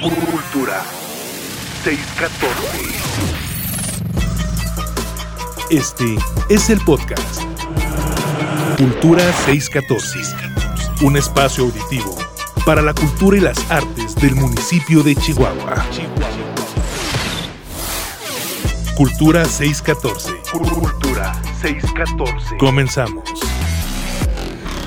Cultura 614. Este es el podcast Cultura 614, un espacio auditivo para la cultura y las artes del municipio de Chihuahua. Cultura 614. Cultura 614. Comenzamos.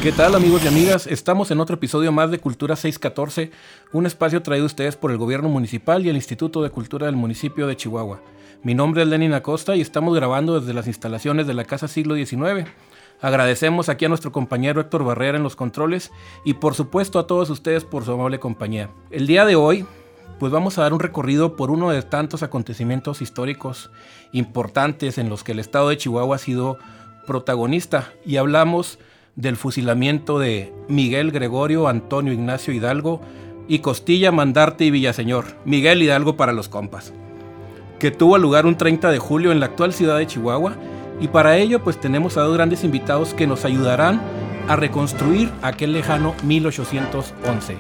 ¿Qué tal amigos y amigas? Estamos en otro episodio más de Cultura 614, un espacio traído a ustedes por el gobierno municipal y el Instituto de Cultura del municipio de Chihuahua. Mi nombre es Lenin Acosta y estamos grabando desde las instalaciones de la Casa Siglo XIX. Agradecemos aquí a nuestro compañero Héctor Barrera en los controles y por supuesto a todos ustedes por su amable compañía. El día de hoy pues vamos a dar un recorrido por uno de tantos acontecimientos históricos importantes en los que el estado de Chihuahua ha sido protagonista y hablamos del fusilamiento de Miguel Gregorio Antonio Ignacio Hidalgo y Costilla Mandarte y Villaseñor, Miguel Hidalgo para los compas, que tuvo lugar un 30 de julio en la actual ciudad de Chihuahua y para ello pues tenemos a dos grandes invitados que nos ayudarán a reconstruir aquel lejano 1811.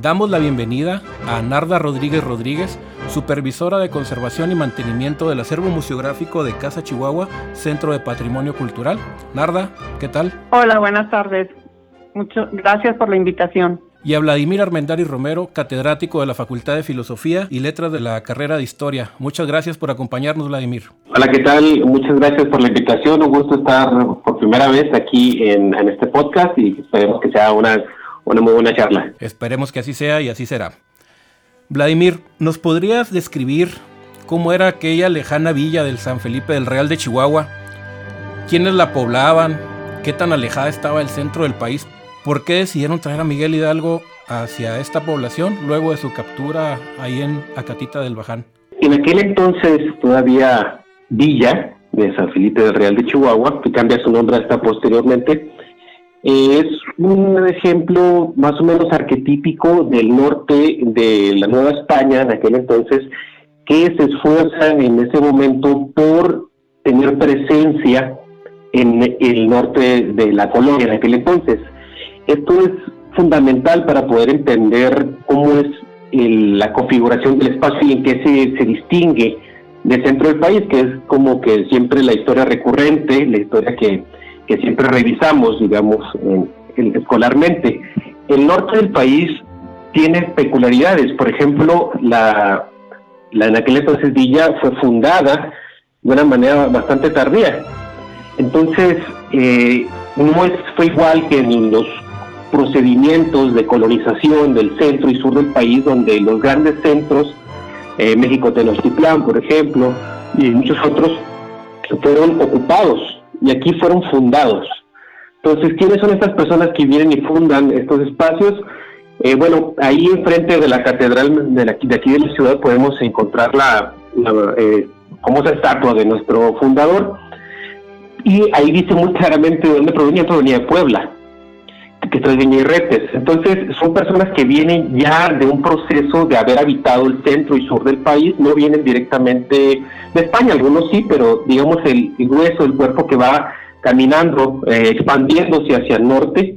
Damos la bienvenida a Narda Rodríguez Rodríguez, supervisora de conservación y mantenimiento del acervo museográfico de Casa Chihuahua, Centro de Patrimonio Cultural. Narda, ¿qué tal? Hola, buenas tardes. Muchas gracias por la invitación. Y a Vladimir Armendari Romero, catedrático de la Facultad de Filosofía y Letras de la carrera de Historia. Muchas gracias por acompañarnos, Vladimir. Hola, ¿qué tal? Muchas gracias por la invitación. Un gusto estar por primera vez aquí en, en este podcast y esperemos que sea una una muy buena charla. Esperemos que así sea y así será. Vladimir, ¿nos podrías describir cómo era aquella lejana villa del San Felipe del Real de Chihuahua? ¿Quiénes la poblaban? ¿Qué tan alejada estaba el centro del país? ¿Por qué decidieron traer a Miguel Hidalgo hacia esta población luego de su captura ahí en Acatita del Baján? En aquel entonces todavía Villa de San Felipe del Real de Chihuahua, que cambia su nombre hasta posteriormente, es un ejemplo más o menos arquetípico del norte de la Nueva España en aquel entonces, que se esfuerzan en ese momento por tener presencia en el norte de la colonia en aquel entonces. Esto es fundamental para poder entender cómo es la configuración del espacio y en qué se, se distingue del centro del país, que es como que siempre la historia recurrente, la historia que que siempre revisamos, digamos, escolarmente. El norte del país tiene peculiaridades. Por ejemplo, la, la en aquel entonces Villa fue fundada de una manera bastante tardía. Entonces, eh, no es, fue igual que en los procedimientos de colonización del centro y sur del país, donde los grandes centros, eh, México Tenochtitlán, por ejemplo, y muchos otros, fueron ocupados y aquí fueron fundados. Entonces, ¿quiénes son estas personas que vienen y fundan estos espacios? Eh, bueno, ahí enfrente de la catedral de, aquí de la ciudad podemos encontrar la, eh, famosa estatua de nuestro fundador y ahí dice muy claramente de dónde provenía, provenía de Puebla, que es de Retes. Entonces, son personas que vienen ya de un proceso de haber habitado el centro y sur del país, no vienen directamente de España, algunos sí, pero digamos el, grueso, el cuerpo que va caminando, eh, expandiéndose hacia el norte,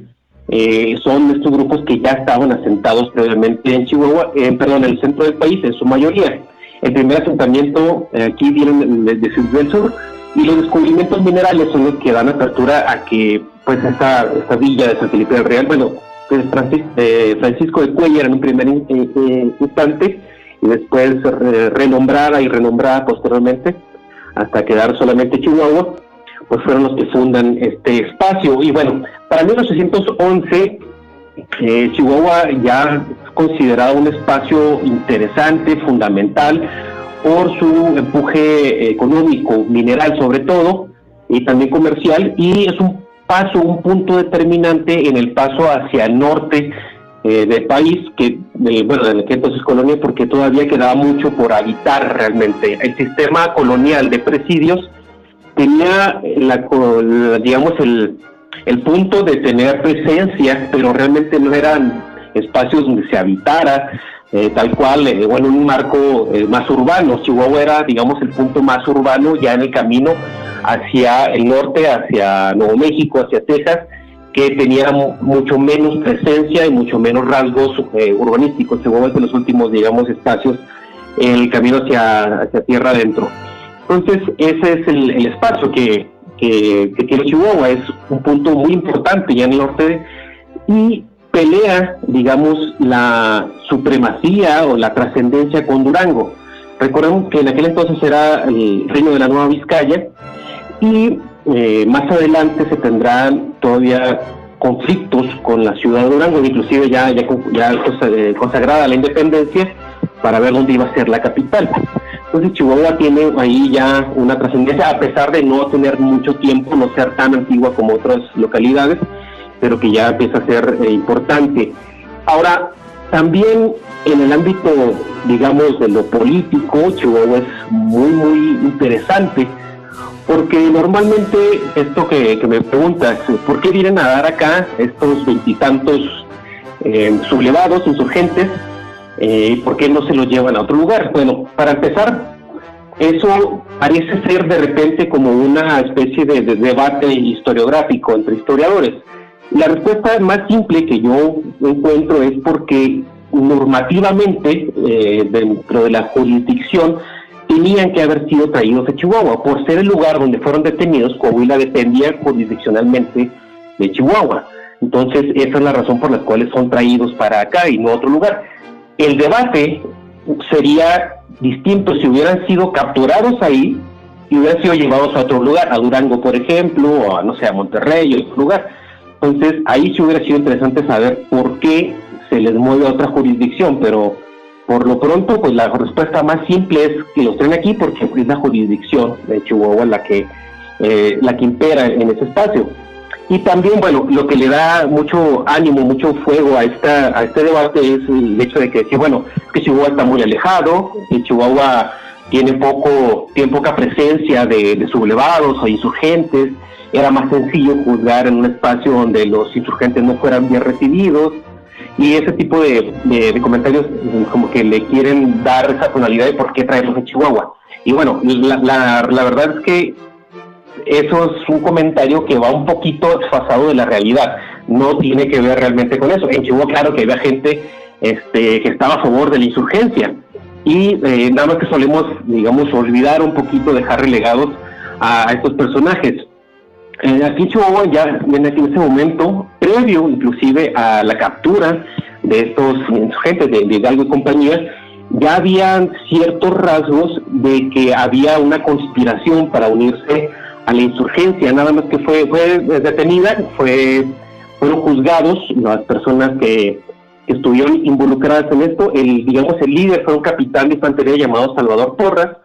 eh, son estos grupos que ya estaban asentados previamente en Chihuahua, eh, perdón, en el centro del país, en su mayoría. El primer asentamiento aquí viene desde el sur y los descubrimientos minerales son los que dan apertura a que pues esta, esta villa de San Felipe del Real, bueno, pues Francisco de Cuellar en un primer instante, y después renombrada y renombrada posteriormente hasta quedar solamente Chihuahua, pues fueron los que fundan este espacio. Y bueno, para 1811 eh, Chihuahua ya es considerado un espacio interesante, fundamental, por su empuje económico, mineral sobre todo, y también comercial, y es un paso, un punto determinante en el paso hacia el norte eh, del país, que, bueno, de que entonces colonia, porque todavía quedaba mucho por habitar realmente. El sistema colonial de presidios tenía, la, digamos, el, el punto de tener presencia, pero realmente no eran espacios donde se habitara, eh, tal cual, eh, bueno, un marco más urbano. Chihuahua era, digamos, el punto más urbano ya en el camino hacia el norte, hacia Nuevo México, hacia Texas, que tenía mucho menos presencia y mucho menos rasgos eh, urbanísticos. Chihuahua es los últimos, digamos, espacios en el camino hacia, hacia tierra adentro. Entonces, ese es el, espacio que, que, tiene Chihuahua, es un punto muy importante ya en el norte y pelea, digamos, la supremacía o la trascendencia con Durango. Recordemos que en aquel entonces era el reino de la Nueva Vizcaya y eh, más adelante se tendrán todavía conflictos con la ciudad de Durango, inclusive ya, ya, ya eh, consagrada la independencia, para ver dónde iba a ser la capital. Entonces Chihuahua tiene ahí ya una trascendencia, a pesar de no tener mucho tiempo, no ser tan antigua como otras localidades, pero que ya empieza a ser eh, importante. Ahora, también en el ámbito, digamos, de lo político, Chihuahua es muy, muy interesante, porque normalmente esto que, me preguntas, ¿por qué vienen a dar acá estos veintitantos eh, sublevados, insurgentes? Eh, ¿Por qué no se los llevan a otro lugar? Bueno, para empezar, eso parece ser de repente como una especie de, debate historiográfico entre historiadores. La respuesta más simple que yo encuentro es porque normativamente eh, dentro de la jurisdicción tenían que haber sido traídos a Chihuahua. Por ser el lugar donde fueron detenidos, Coahuila dependía jurisdiccionalmente de Chihuahua. Entonces, esa es la razón por la cual son traídos para acá y no a otro lugar. El debate sería distinto si hubieran sido capturados ahí y hubieran sido llevados a otro lugar, a Durango, por ejemplo, o a, no sé, a Monterrey o otro lugar. Entonces, ahí sí hubiera sido interesante saber por qué se les mueve a otra jurisdicción, pero por lo pronto, pues la respuesta más simple es que los traen aquí porque es la jurisdicción de Chihuahua la que, eh, la que impera en ese espacio. Y también, bueno, lo que le da mucho ánimo, mucho fuego a esta a este debate es el hecho de que, bueno, que Chihuahua está muy alejado, que Chihuahua tiene poco tiene poca presencia de, sublevados o insurgentes, era más sencillo juzgar en un espacio donde los insurgentes no fueran bien recibidos, y ese tipo de, comentarios como que le quieren dar esa tonalidad de por qué traerlos a Chihuahua. Y bueno, la, la, la verdad es que eso es un comentario que va un poquito desfasado de la realidad. No tiene que ver realmente con eso. En Chihuahua, claro que había gente este, que estaba a favor de la insurgencia. Y eh, nada más que solemos, digamos, olvidar un poquito, dejar relegados a, estos personajes. Eh, aquí en Chihuahua ya en ese momento, previo inclusive a la captura de estos insurgentes de, de Hidalgo y compañía, ya habían ciertos rasgos de que había una conspiración para unirse a la insurgencia, nada más que fue, fue detenida, fue, fueron juzgados las personas que, estuvieron involucradas en esto. El, digamos, el líder fue un capitán de infantería llamado Salvador Porras,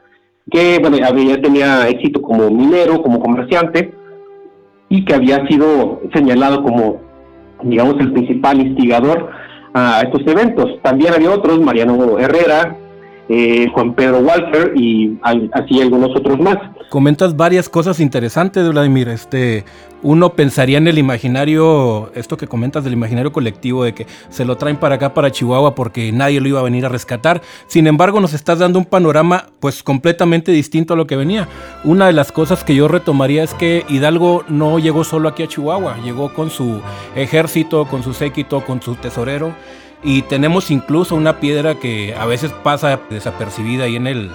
que bueno, había, tenía éxito como minero, como comerciante, y que había sido señalado como, digamos, el principal instigador a estos eventos. También había otros, Mariano Herrera, eh, Juan Pedro Walter y así algunos otros más. Comentas varias cosas interesantes, Vladimir. Este, uno pensaría en el imaginario, esto que comentas del imaginario colectivo, de que se lo traen para acá, para Chihuahua, porque nadie lo iba a venir a rescatar. Sin embargo, nos estás dando un panorama pues completamente distinto a lo que venía. Una de las cosas que yo retomaría es que Hidalgo no llegó solo aquí a Chihuahua, llegó con su ejército, con su séquito, con su tesorero y tenemos incluso una piedra que a veces pasa desapercibida ahí en el,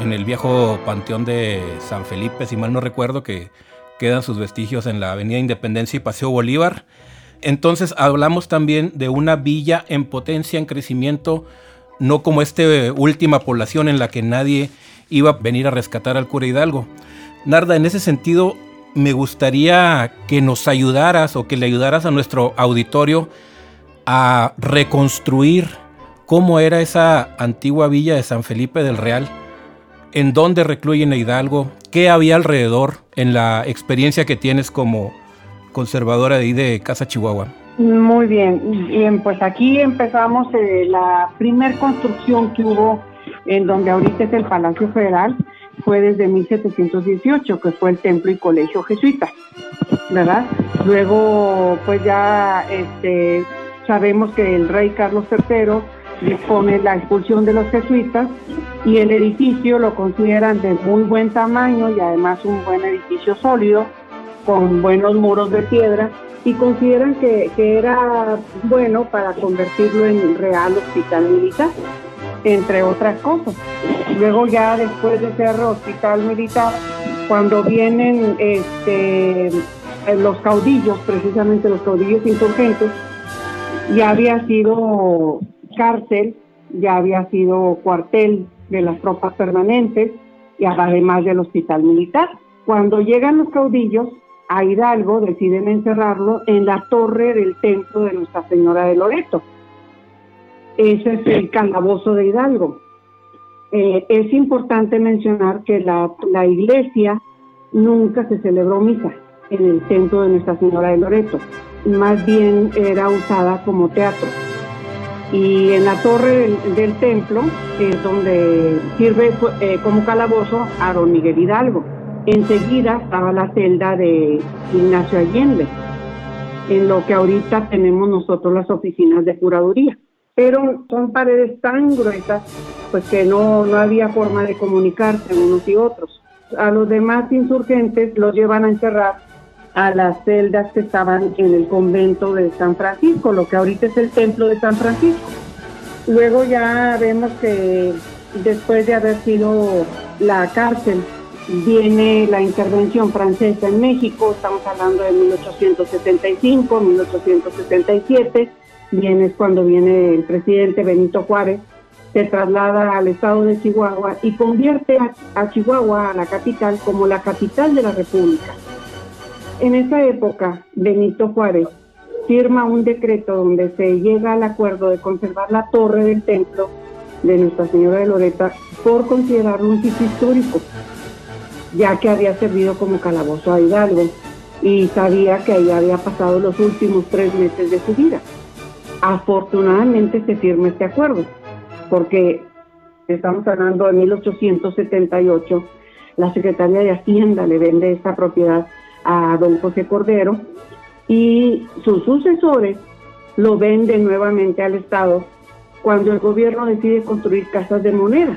en el viejo panteón de San Felipe, si mal no recuerdo, que quedan sus vestigios en la Avenida Independencia y Paseo Bolívar. Entonces hablamos también de una villa en potencia, en crecimiento, no como esta última población en la que nadie iba a venir a rescatar al cura Hidalgo. Narda, en ese sentido, me gustaría que nos ayudaras o que le ayudaras a nuestro auditorio a reconstruir cómo era esa antigua villa de San Felipe del Real, en dónde recluyen a Hidalgo, qué había alrededor en la experiencia que tienes como conservadora de ahí de Casa Chihuahua. Muy bien, pues aquí empezamos eh, la primer construcción que hubo en donde ahorita es el Palacio Federal, fue desde 1718, que fue el templo y colegio jesuita, ¿verdad? Luego, pues ya este, Sabemos que el rey Carlos III dispone la expulsión de los jesuitas y el edificio lo consideran de muy buen tamaño y además un buen edificio sólido con buenos muros de piedra y consideran que, que era bueno para convertirlo en real hospital militar, entre otras cosas. Luego ya después de ser hospital militar, cuando vienen este, los caudillos, precisamente los caudillos insurgentes, ya había sido cárcel, ya había sido cuartel de las tropas permanentes y además del hospital militar. Cuando llegan los caudillos, a Hidalgo deciden encerrarlo en la torre del templo de Nuestra Señora de Loreto. Ese es el calabozo de Hidalgo. Eh, es importante mencionar que la, la iglesia nunca se celebró misa en el templo de Nuestra Señora de Loreto, más bien era usada como teatro. Y en la torre del, templo es donde sirve eh, como calabozo a don Miguel Hidalgo. Enseguida estaba la celda de Ignacio Allende, en lo que ahorita tenemos nosotros las oficinas de curaduría. Pero son paredes tan gruesas, pues que no, no había forma de comunicarse unos y otros. A los demás insurgentes los llevan a encerrar a las celdas que estaban en el convento de San Francisco, lo que ahorita es el templo de San Francisco. Luego ya vemos que después de haber sido la cárcel, viene la intervención francesa en México, estamos hablando de 1875, 1877, viene cuando viene el presidente Benito Juárez, se traslada al estado de Chihuahua y convierte a, Chihuahua, a la capital, como la capital de la República. En esa época, Benito Juárez firma un decreto donde se llega al acuerdo de conservar la torre del templo de Nuestra Señora de Loreta por considerarlo un sitio histórico, ya que había servido como calabozo a Hidalgo y sabía que ahí había pasado los últimos tres meses de su vida. Afortunadamente se firma este acuerdo, porque estamos hablando de 1878, la Secretaría de Hacienda le vende esta propiedad a don José Cordero y sus sucesores lo venden nuevamente al Estado cuando el gobierno decide construir casas de moneda.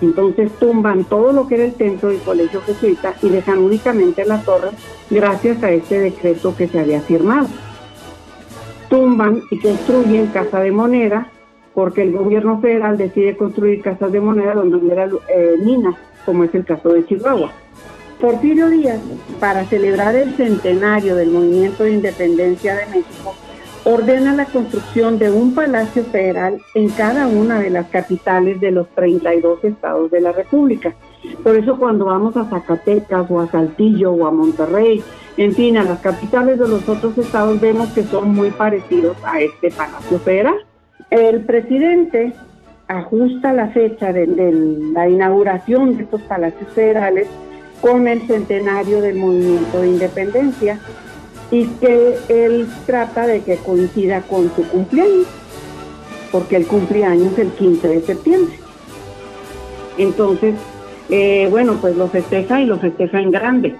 Entonces tumban todo lo que era el templo del colegio jesuita y dejan únicamente la torre gracias a este decreto que se había firmado. Tumban y construyen casa de moneda porque el gobierno federal decide construir casas de moneda donde hubiera eh, minas, como es el caso de Chihuahua. Porfirio Díaz, para celebrar el centenario del movimiento de independencia de México, ordena la construcción de un palacio federal en cada una de las capitales de los 32 estados de la República. Por eso cuando vamos a Zacatecas o a Saltillo o a Monterrey, en fin, a las capitales de los otros estados vemos que son muy parecidos a este palacio federal. El presidente ajusta la fecha de, de la inauguración de estos palacios federales con el centenario del movimiento de independencia y que él trata de que coincida con su cumpleaños, porque el cumpleaños es el 15 de septiembre. Entonces, eh, bueno, pues lo festeja y lo festeja en grande.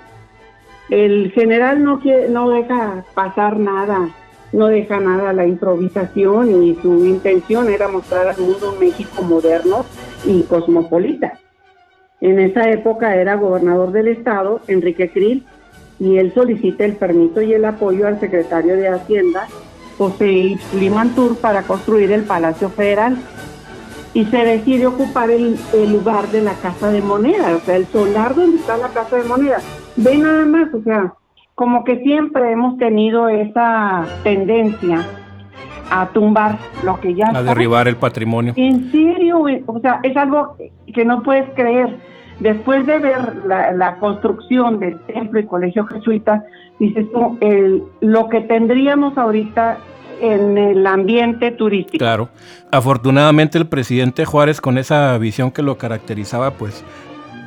El general no, no deja pasar nada, no deja nada la improvisación y su intención era mostrar al mundo un México moderno y cosmopolita. En esa época era gobernador del estado, Enrique Krill, y él solicita el permiso y el apoyo al secretario de Hacienda, José Limantur, para construir el Palacio Federal. Y se decide ocupar el, lugar de la Casa de Moneda, o sea, el solar donde está la Casa de Moneda. Ve nada más, o sea, como que siempre hemos tenido esa tendencia a tumbar lo que ya a derribar el patrimonio. En serio, o sea, es algo que no puedes creer. Después de ver la, construcción del templo y colegio jesuita, dices tú, el, lo que tendríamos ahorita en el ambiente turístico. Claro. Afortunadamente el presidente Juárez, con esa visión que lo caracterizaba, pues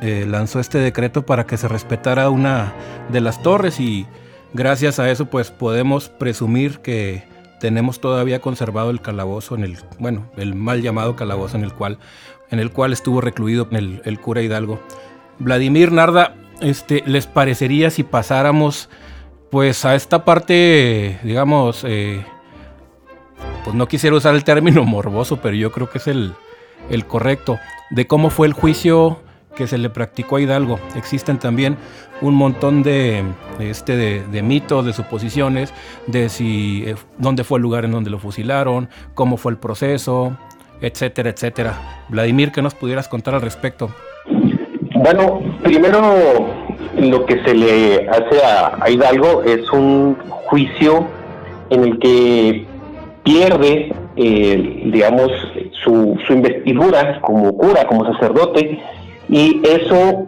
eh, lanzó este decreto para que se respetara una de las torres y gracias a eso pues podemos presumir que tenemos todavía conservado el calabozo en el, bueno, el mal llamado calabozo en el cual, en el cual estuvo recluido el, cura Hidalgo. Vladimir Narda, este, ¿les parecería si pasáramos pues a esta parte, digamos, eh, pues no quisiera usar el término morboso, pero yo creo que es el, el correcto, de cómo fue el juicio que se le practicó a Hidalgo. Existen también un montón de, este, de, mitos, de suposiciones, de si eh, dónde fue el lugar en donde lo fusilaron, cómo fue el proceso, etcétera, etcétera. Vladimir, ¿qué nos pudieras contar al respecto? Bueno, primero lo que se le hace a, Hidalgo es un juicio en el que pierde, eh, digamos, su, su investidura como cura, como sacerdote, y eso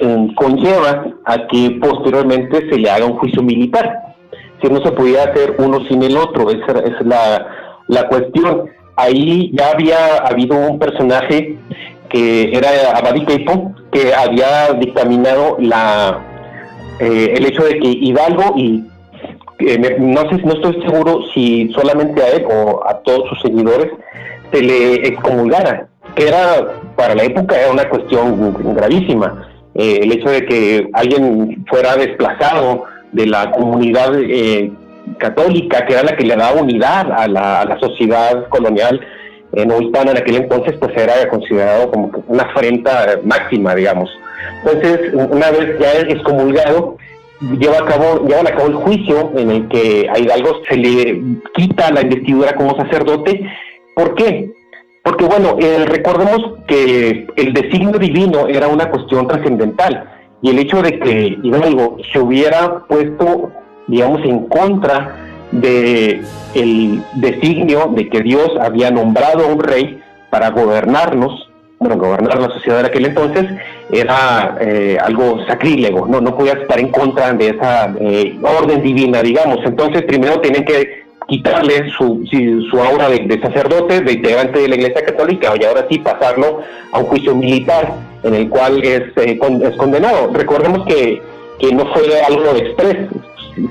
eh, conlleva a que posteriormente se le haga un juicio militar. Si no se podía hacer uno sin el otro, esa, es la, la cuestión. Ahí ya había habido un personaje que era Abadi que había dictaminado la, eh, el hecho de que Hidalgo y eh, no sé, no estoy seguro si solamente a él o a todos sus seguidores se le excomulgara, que era para la época era una cuestión gravísima. Eh, el hecho de que alguien fuera desplazado de la comunidad católica, que era la que le daba unidad a la, sociedad colonial, en no hispana en aquel entonces, pues era considerado como una afrenta máxima, digamos. Entonces, una vez ya excomulgado, lleva a cabo, llevan a cabo el juicio en el que a Hidalgo se le quita la investidura como sacerdote. ¿Por qué? Porque bueno, eh, recordemos que el designio divino era una cuestión trascendental y el hecho de que Hidalgo se hubiera puesto, digamos, en contra de designio de que Dios había nombrado a un rey para gobernarnos, bueno, gobernar la sociedad de aquel entonces, era eh, algo sacrílego, no, no podía estar en contra de esa eh, orden divina, digamos. Entonces, primero tienen que quitarle su, su aura de, sacerdote, de integrante de la Iglesia Católica, y ahora sí pasarlo a un juicio militar en el cual es, eh, es condenado. Recordemos que, que no fue algo de express,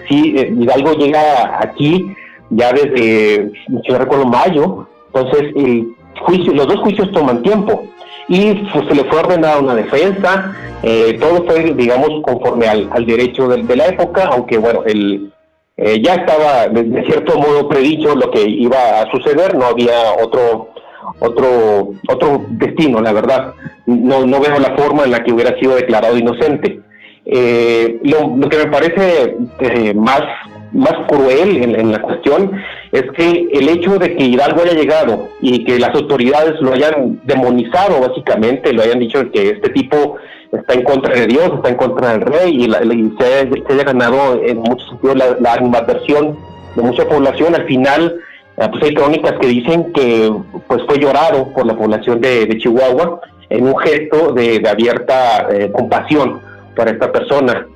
sí, eh, Hidalgo llega aquí ya desde, si no recuerdo, mayo, entonces el juicio, los dos juicios toman tiempo y se le fue ordenada una defensa, eh, todo fue, digamos, conforme al, derecho de, la época, aunque bueno, el, eh, ya estaba de, cierto modo predicho lo que iba a suceder, no había otro otro otro destino, la verdad. No, no veo la forma en la que hubiera sido declarado inocente. Eh, lo, que me parece eh, más, más cruel en, la cuestión es que el hecho de que Hidalgo haya llegado y que las autoridades lo hayan demonizado básicamente, lo hayan dicho que este tipo está en contra de Dios, está en contra del rey y, se, haya ganado en muchos sentidos la, la animadversión de mucha población, al final eh, pues hay crónicas que dicen que pues fue llorado por la población de, Chihuahua en un gesto de, abierta compasión para esta persona,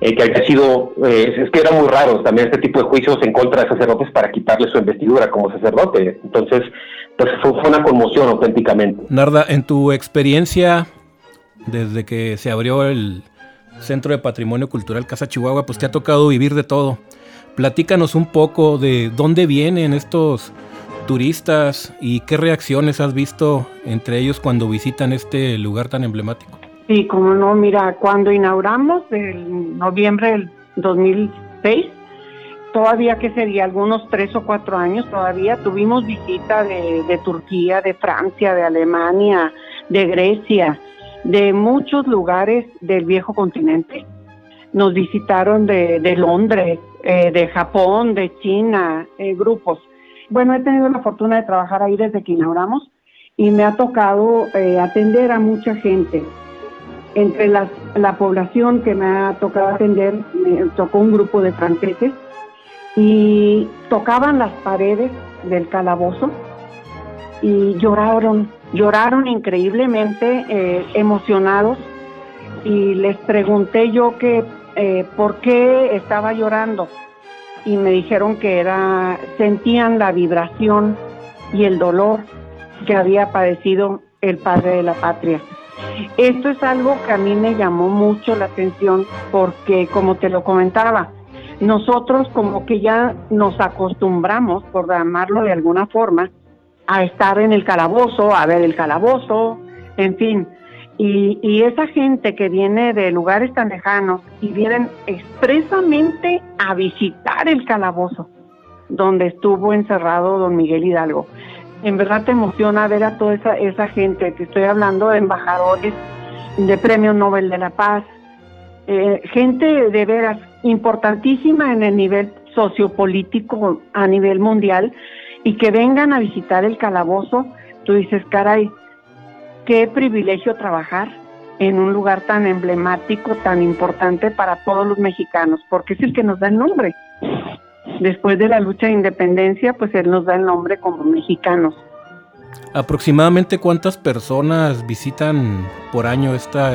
eh, que había sido, eh, es que era muy raro también este tipo de juicios en contra de sacerdotes para quitarle su investidura como sacerdote. Entonces, pues fue, una conmoción auténticamente. Narda, en tu experiencia, desde que se abrió el Centro de Patrimonio Cultural Casa Chihuahua, pues te ha tocado vivir de todo. Platícanos un poco de dónde vienen estos turistas y qué reacciones has visto entre ellos cuando visitan este lugar tan emblemático. Sí, como no, mira, cuando inauguramos en noviembre del 2006, todavía que sería algunos tres o cuatro años, todavía tuvimos visita de, Turquía, de Francia, de Alemania, de Grecia, de muchos lugares del viejo continente. Nos visitaron de, Londres, eh, de Japón, de China, eh, grupos. Bueno, he tenido la fortuna de trabajar ahí desde que inauguramos y me ha tocado eh, atender a mucha gente entre la población que me ha tocado atender, me tocó un grupo de franceses y tocaban las paredes del calabozo y lloraron, lloraron increíblemente eh, emocionados y les pregunté yo que eh, por qué estaba llorando y me dijeron que era sentían la vibración y el dolor que había padecido el padre de la patria. Esto es algo que a mí me llamó mucho la atención porque, como te lo comentaba, nosotros como que ya nos acostumbramos, por llamarlo de alguna forma, a estar en el calabozo, a ver el calabozo, en fin. Y, esa gente que viene de lugares tan lejanos y vienen expresamente a visitar el calabozo donde estuvo encerrado don Miguel Hidalgo en verdad te emociona ver a toda esa, esa gente, que estoy hablando de embajadores de Premio Nobel de la Paz, eh, gente de veras importantísima en el nivel sociopolítico a nivel mundial y que vengan a visitar el calabozo, tú dices, caray, qué privilegio trabajar en un lugar tan emblemático, tan importante para todos los mexicanos, porque es el que nos da el nombre. Después de la lucha de independencia, pues él nos da el nombre como mexicanos. ¿Aproximadamente cuántas personas visitan por año esta,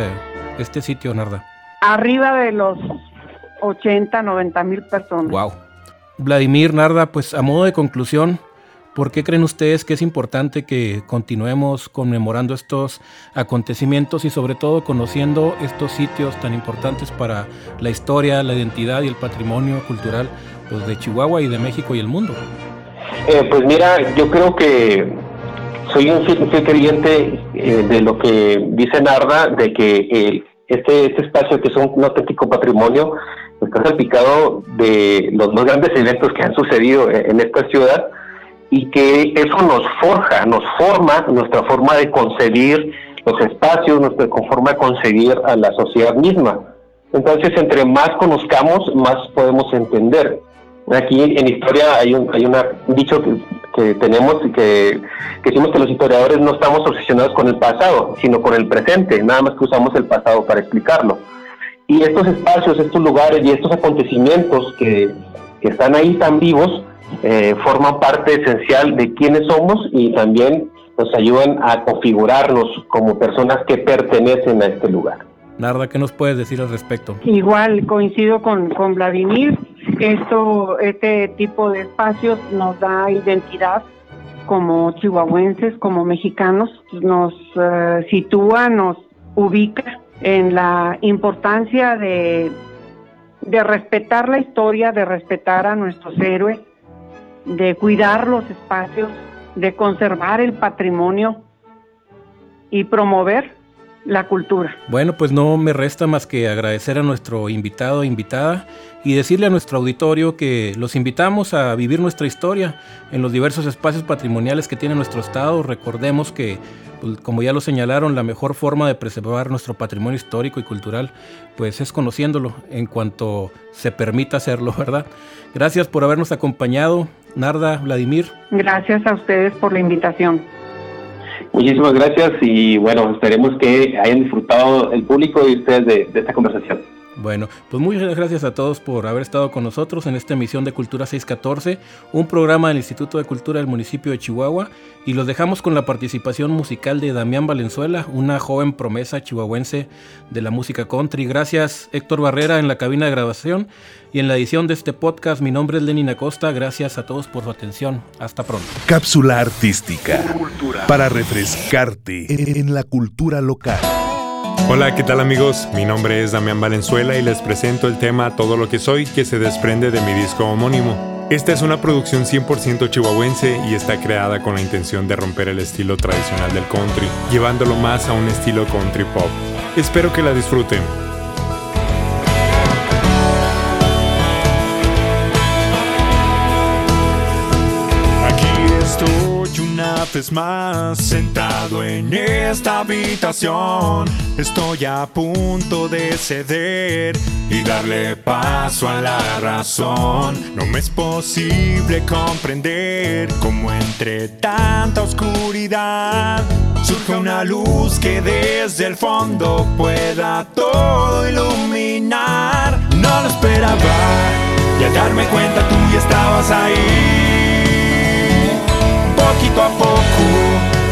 este sitio, Narda? Arriba de los 80, 90 mil personas. Wow. Vladimir Narda, pues a modo de conclusión, ¿por qué creen ustedes que es importante que continuemos conmemorando estos acontecimientos y sobre todo conociendo estos sitios tan importantes para la historia, la identidad y el patrimonio cultural pues, de Chihuahua y de México y el mundo? Eh, pues mira, yo creo que soy un fiel, creyente eh, de lo que dice Narda, de que este, este espacio que es un, auténtico patrimonio está salpicado de los más grandes eventos que han sucedido en, esta ciudad y que eso nos forja, nos forma nuestra forma de concebir los espacios, nuestra forma de concebir a la sociedad misma. Entonces, entre más conozcamos, más podemos entender. Aquí en historia hay un, hay una, un dicho que, que tenemos que, que, decimos que los historiadores no estamos obsesionados con el pasado, sino con el presente, nada más que usamos el pasado para explicarlo. Y estos espacios, estos lugares y estos acontecimientos que, que están ahí tan vivos, eh, forman parte esencial de quiénes somos y también nos ayudan a configurarnos como personas que pertenecen a este lugar. Narda, ¿qué nos puedes decir al respecto? Igual coincido con, con Vladimir, esto, este tipo de espacios nos da identidad como chihuahuenses, como mexicanos, nos uh, sitúa, nos ubica en la importancia de, de respetar la historia, de respetar a nuestros héroes, de cuidar los espacios, de conservar el patrimonio y promover la cultura. Bueno, pues no me resta más que agradecer a nuestro invitado e invitada y decirle a nuestro auditorio que los invitamos a vivir nuestra historia en los diversos espacios patrimoniales que tiene nuestro estado. Recordemos que, pues, como ya lo señalaron, la mejor forma de preservar nuestro patrimonio histórico y cultural pues es conociéndolo en cuanto se permita hacerlo, ¿verdad? Gracias por habernos acompañado, Narda, Vladimir. Gracias a ustedes por la invitación. Muchísimas gracias y bueno, esperemos que hayan disfrutado el público y ustedes de, de esta conversación. Bueno, pues muchas gracias a todos por haber estado con nosotros en esta emisión de Cultura 614, un programa del Instituto de Cultura del municipio de Chihuahua, y los dejamos con la participación musical de Damián Valenzuela, una joven promesa chihuahuense de la música country. Gracias Héctor Barrera en la cabina de grabación y en la edición de este podcast. Mi nombre es Lenin Acosta, gracias a todos por su atención. Hasta pronto. Cápsula artística para refrescarte en la cultura local. Hola, ¿qué tal amigos? Mi nombre es Damián Valenzuela y les presento el tema Todo lo que soy que se desprende de mi disco homónimo. Esta es una producción 100% chihuahuense y está creada con la intención de romper el estilo tradicional del country, llevándolo más a un estilo country pop. Espero que la disfruten. Vez más sentado en esta habitación. Estoy a punto de ceder y darle paso a la razón. No me es posible comprender cómo entre tanta oscuridad surge una luz que desde el fondo pueda todo iluminar. No lo esperaba y al darme cuenta tú ya estabas ahí poquito a poco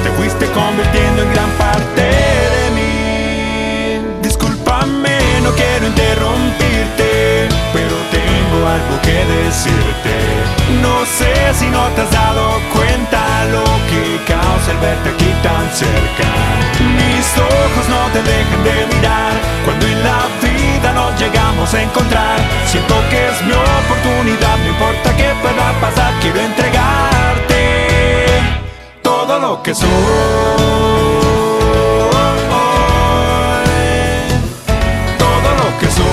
te fuiste convirtiendo en gran parte de mí. Discúlpame, no quiero interrumpirte, pero tengo algo que decirte. No sé si no te has dado cuenta lo que causa el verte aquí tan cerca. Mis ojos no te dejan de mirar cuando en la vida nos llegamos a encontrar. Siento que es mi oportunidad, no importa qué pueda pasar, quiero entregarte todo lo que soy. Todo lo que soy.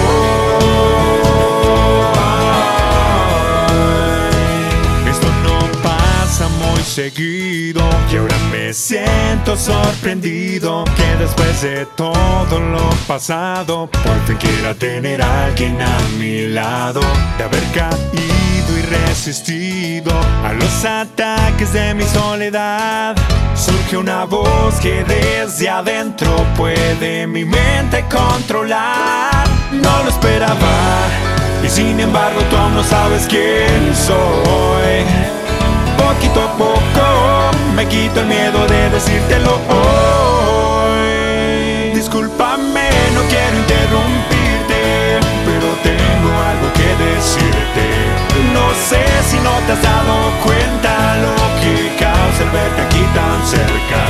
Esto no pasa muy conseguido y ahora me siento sorprendido que después de todo lo pasado por fin quiera tener a alguien a mi lado de haber caído y resistido a los ataques de mi soledad surge una voz que desde adentro puede mi mente controlar. No lo esperaba y sin embargo tú aún no sabes quién soy. Poquito a poco me quito el miedo de decírtelo hoy. Discúlpame, sé si no te has dado cuenta lo que causa el verte aquí tan cerca.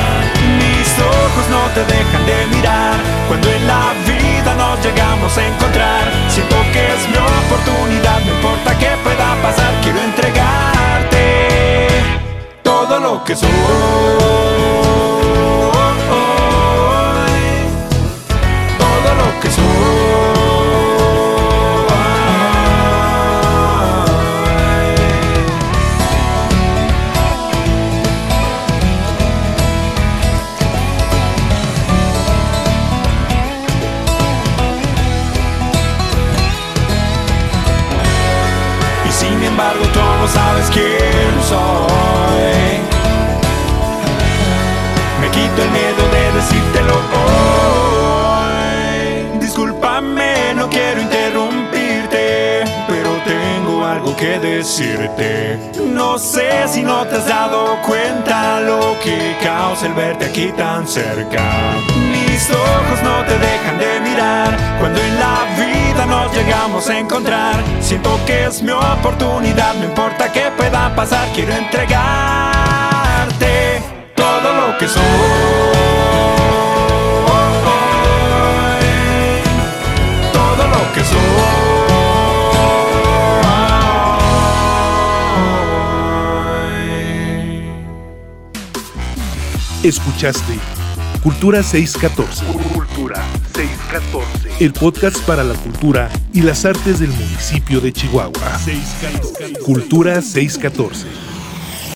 Mis ojos no te dejan de mirar cuando en la vida nos llegamos a encontrar. Siento que es mi oportunidad, no importa qué pueda pasar, quiero entregarte todo lo que soy. Decirte. No sé si no te has dado cuenta lo que causa el verte aquí tan cerca. Mis ojos no te dejan de mirar cuando en la vida nos llegamos a encontrar. Siento que es mi oportunidad, no importa qué pueda pasar, quiero entregarte todo lo que soy. Escuchaste Cultura 614, Cultura 614. el podcast para la cultura y las artes del municipio de Chihuahua. Cultura 614.